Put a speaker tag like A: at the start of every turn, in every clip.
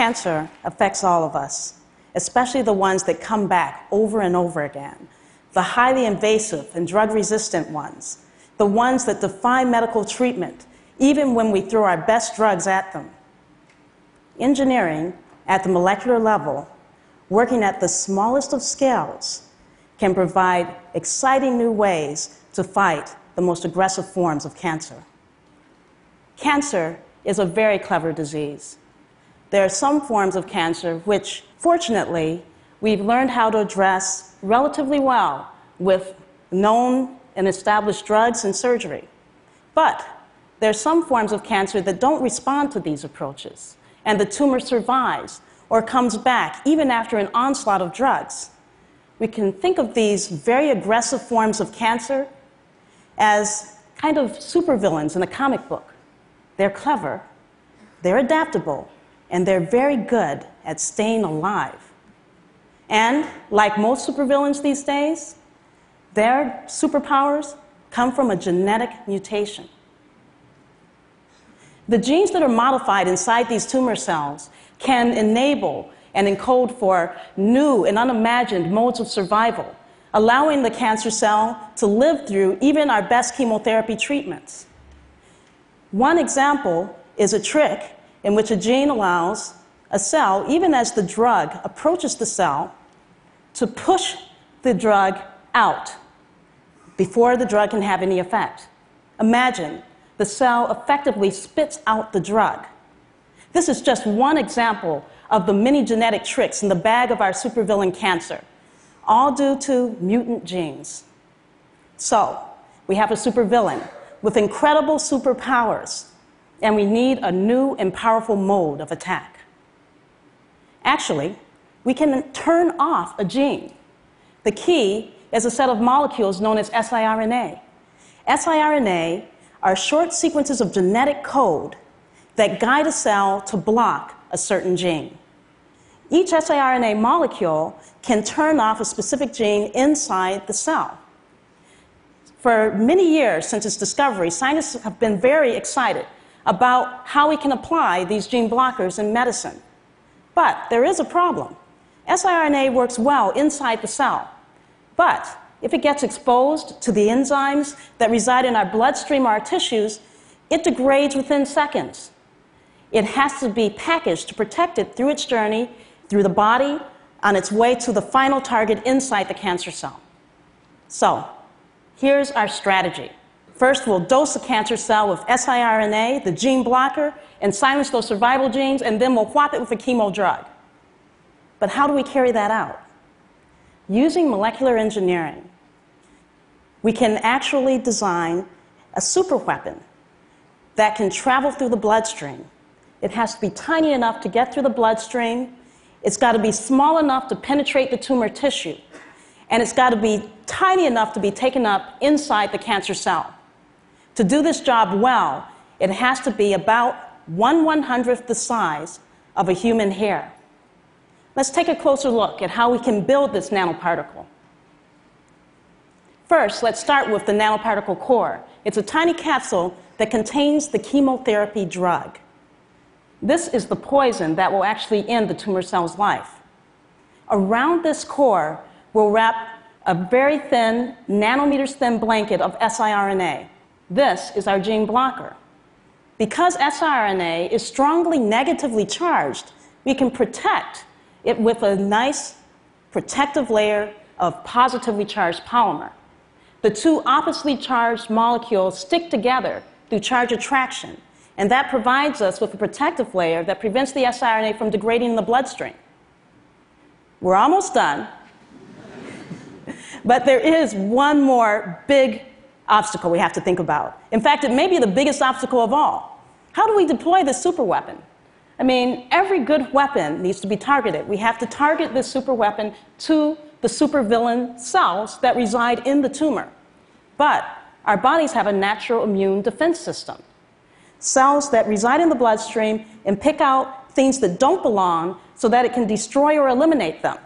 A: Cancer affects all of us, especially the ones that come back over and over again, the highly invasive and drug resistant ones, the ones that defy medical treatment, even when we throw our best drugs at them. Engineering at the molecular level, working at the smallest of scales, can provide exciting new ways to fight the most aggressive forms of cancer. Cancer is a very clever disease. There are some forms of cancer which, fortunately, we've learned how to address relatively well with known and established drugs and surgery. But there are some forms of cancer that don't respond to these approaches, and the tumor survives or comes back even after an onslaught of drugs. We can think of these very aggressive forms of cancer as kind of supervillains in a comic book. They're clever, they're adaptable, and they're very good at staying alive. And like most supervillains these days, their superpowers come from a genetic mutation. The genes that are modified inside these tumor cells can enable and encode for new and unimagined modes of survival, allowing the cancer cell to live through even our best chemotherapy treatments. One example is a trick in which a gene allows a cell, even as the drug approaches the cell, to push the drug out before the drug can have any effect. Imagine the cell effectively spits out the drug. This is just one example of the many genetic tricks in the bag of our supervillain cancer, all due to mutant genes. So, we have a supervillain with incredible superpowers and we need a new and powerful mode of attack. Actually, we can turn off a gene. The key is a set of molecules known as siRNA. siRNA are short sequences of genetic code that guide a cell to block a certain gene. Each siRNA molecule can turn off a specific gene inside the cell. For many years since its discovery, scientists have been very excited about how we can apply these gene blockers in medicine. But there is a problem. siRNA works well inside the cell, but if it gets exposed to the enzymes that reside in our bloodstream or our tissues, it degrades within seconds. It has to be packaged to protect it through its journey through the body on its way to the final target inside the cancer cell. So, here's our strategy. First, we'll dose a cancer cell with siRNA, the gene blocker, and silence those survival genes, and then we'll whop it with a chemo drug. But how do we carry that out? Using molecular engineering, we can actually design a superweapon that can travel through the bloodstream. It has to be tiny enough to get through the bloodstream, it's got to be small enough to penetrate the tumor tissue, and it's got to be tiny enough to be taken up inside the cancer cell. To do this job well, it has to be about one one hundredth the size of a human hair. Let's take a closer look at how we can build this nanoparticle. First, let's start with the nanoparticle core. It's a tiny capsule that contains the chemotherapy drug. This is the poison that will actually end the tumor cell's life. Around this core, we'll wrap a very thin, nanometers thin blanket of siRNA. This is our gene blocker. Because siRNA is strongly negatively charged, we can protect it with a nice protective layer of positively charged polymer. The two oppositely charged molecules stick together through charge attraction, and that provides us with a protective layer that prevents the siRNA from degrading in the bloodstream. We're almost done, but there is one more big obstacle we have to think about. In fact, it may be the biggest obstacle of all. How do we deploy this superweapon? I mean, every good weapon needs to be targeted. We have to target this superweapon to the supervillain cells that reside in the tumor. But our bodies have a natural immune defense system. Cells that reside in the bloodstream and pick out things that don't belong so that it can destroy or eliminate them.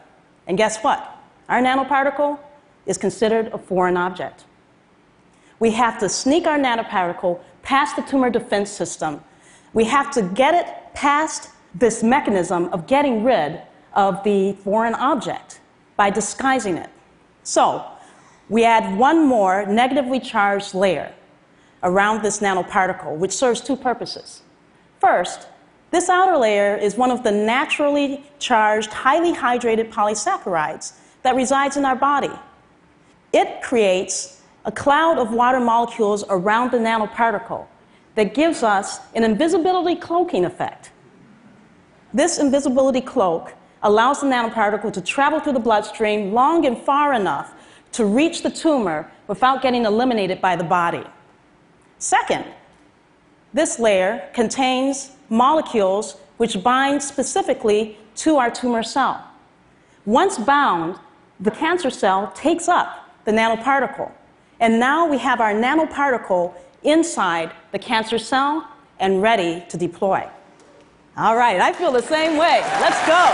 A: And guess what? Our nanoparticle is considered a foreign object. We have to sneak our nanoparticle past the tumor defense system. We have to get it past this mechanism of getting rid of the foreign object by disguising it. So, we add one more negatively charged layer around this nanoparticle, which serves two purposes. First, this outer layer is one of the naturally charged, highly hydrated polysaccharides that resides in our body. It creates a cloud of water molecules around the nanoparticle that gives us an invisibility cloaking effect. This invisibility cloak allows the nanoparticle to travel through the bloodstream long and far enough to reach the tumor without getting eliminated by the body. Second, this layer contains molecules which bind specifically to our tumor cell. Once bound, the cancer cell takes up the nanoparticle. And now we have our nanoparticle inside the cancer cell and ready to deploy. All right, I feel the same way. Let's go.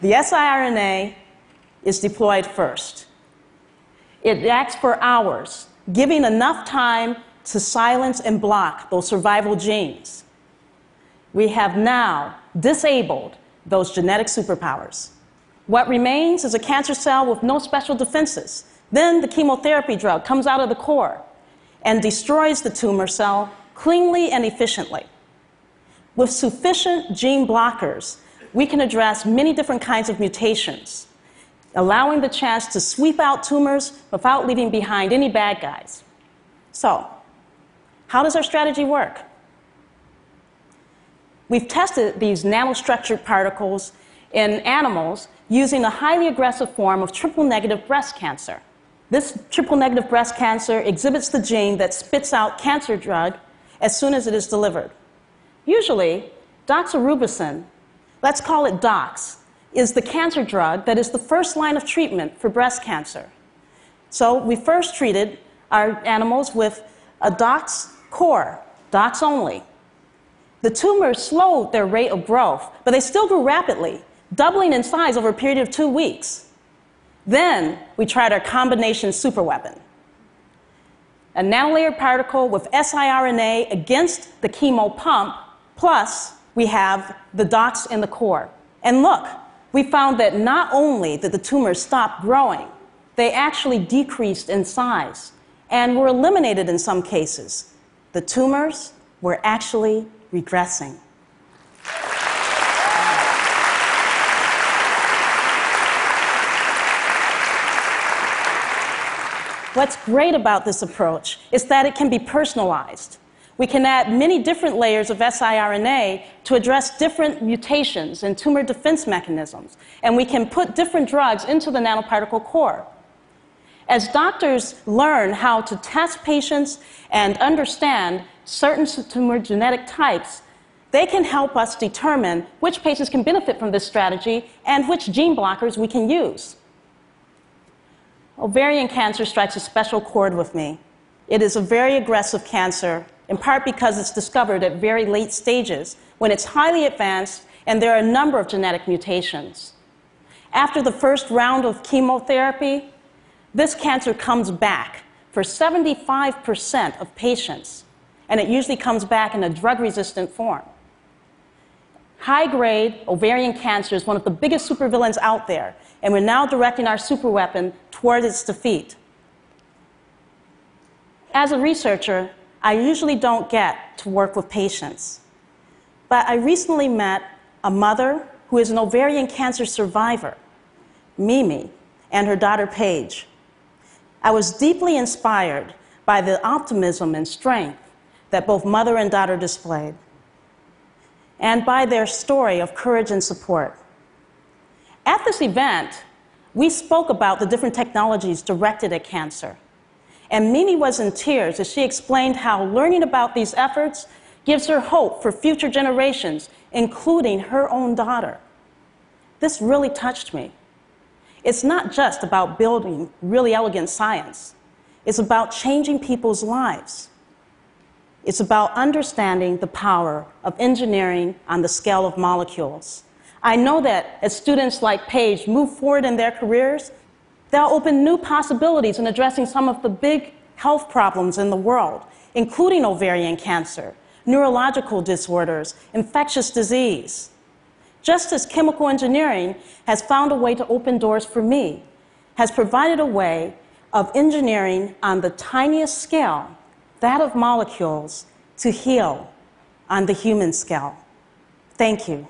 A: the siRNA is deployed first. It acts for hours, giving enough time to silence and block those survival genes. We have now disabled those genetic superpowers. What remains is a cancer cell with no special defenses. Then the chemotherapy drug comes out of the core and destroys the tumor cell cleanly and efficiently. With sufficient gene blockers, we can address many different kinds of mutations, allowing the chance to sweep out tumors without leaving behind any bad guys. So, how does our strategy work? We've tested these nanostructured particles in animals using a highly aggressive form of triple negative breast cancer. This triple negative breast cancer exhibits the gene that spits out cancer drug as soon as it is delivered. Usually, doxorubicin, let's call it DOX, is the cancer drug that is the first line of treatment for breast cancer. So we first treated our animals with a DOX core, DOX only. The tumors slowed their rate of growth, but they still grew rapidly, doubling in size over a period of two weeks. Then we tried our combination superweapon a nanolayer particle with siRNA against the chemo pump, plus we have the DOX in the core. And look, we found that not only did the tumors stop growing, they actually decreased in size and were eliminated in some cases. The tumors were actually regressing. What's great about this approach is that it can be personalized. We can add many different layers of siRNA to address different mutations and tumor defense mechanisms, and we can put different drugs into the nanoparticle core. As doctors learn how to test patients and understand certain tumor genetic types, they can help us determine which patients can benefit from this strategy and which gene blockers we can use. Ovarian cancer strikes a special chord with me. It is a very aggressive cancer, in part because it's discovered at very late stages when it's highly advanced and there are a number of genetic mutations. After the first round of chemotherapy, this cancer comes back for 75% of patients, and it usually comes back in a drug resistant form. High grade ovarian cancer is one of the biggest supervillains out there, and we're now directing our superweapon toward its defeat. As a researcher, I usually don't get to work with patients, but I recently met a mother who is an ovarian cancer survivor, Mimi, and her daughter Paige. I was deeply inspired by the optimism and strength that both mother and daughter displayed, and by their story of courage and support. At this event, we spoke about the different technologies directed at cancer. And Mimi was in tears as she explained how learning about these efforts gives her hope for future generations, including her own daughter. This really touched me. It's not just about building really elegant science, it's about changing people's lives. It's about understanding the power of engineering on the scale of molecules. I know that as students like Paige move forward in their careers, they'll open new possibilities in addressing some of the big health problems in the world, including ovarian cancer, neurological disorders, infectious disease. Just as chemical engineering has found a way to open doors for me, has provided a way of engineering on the tiniest scale, that of molecules, to heal on the human scale. Thank you.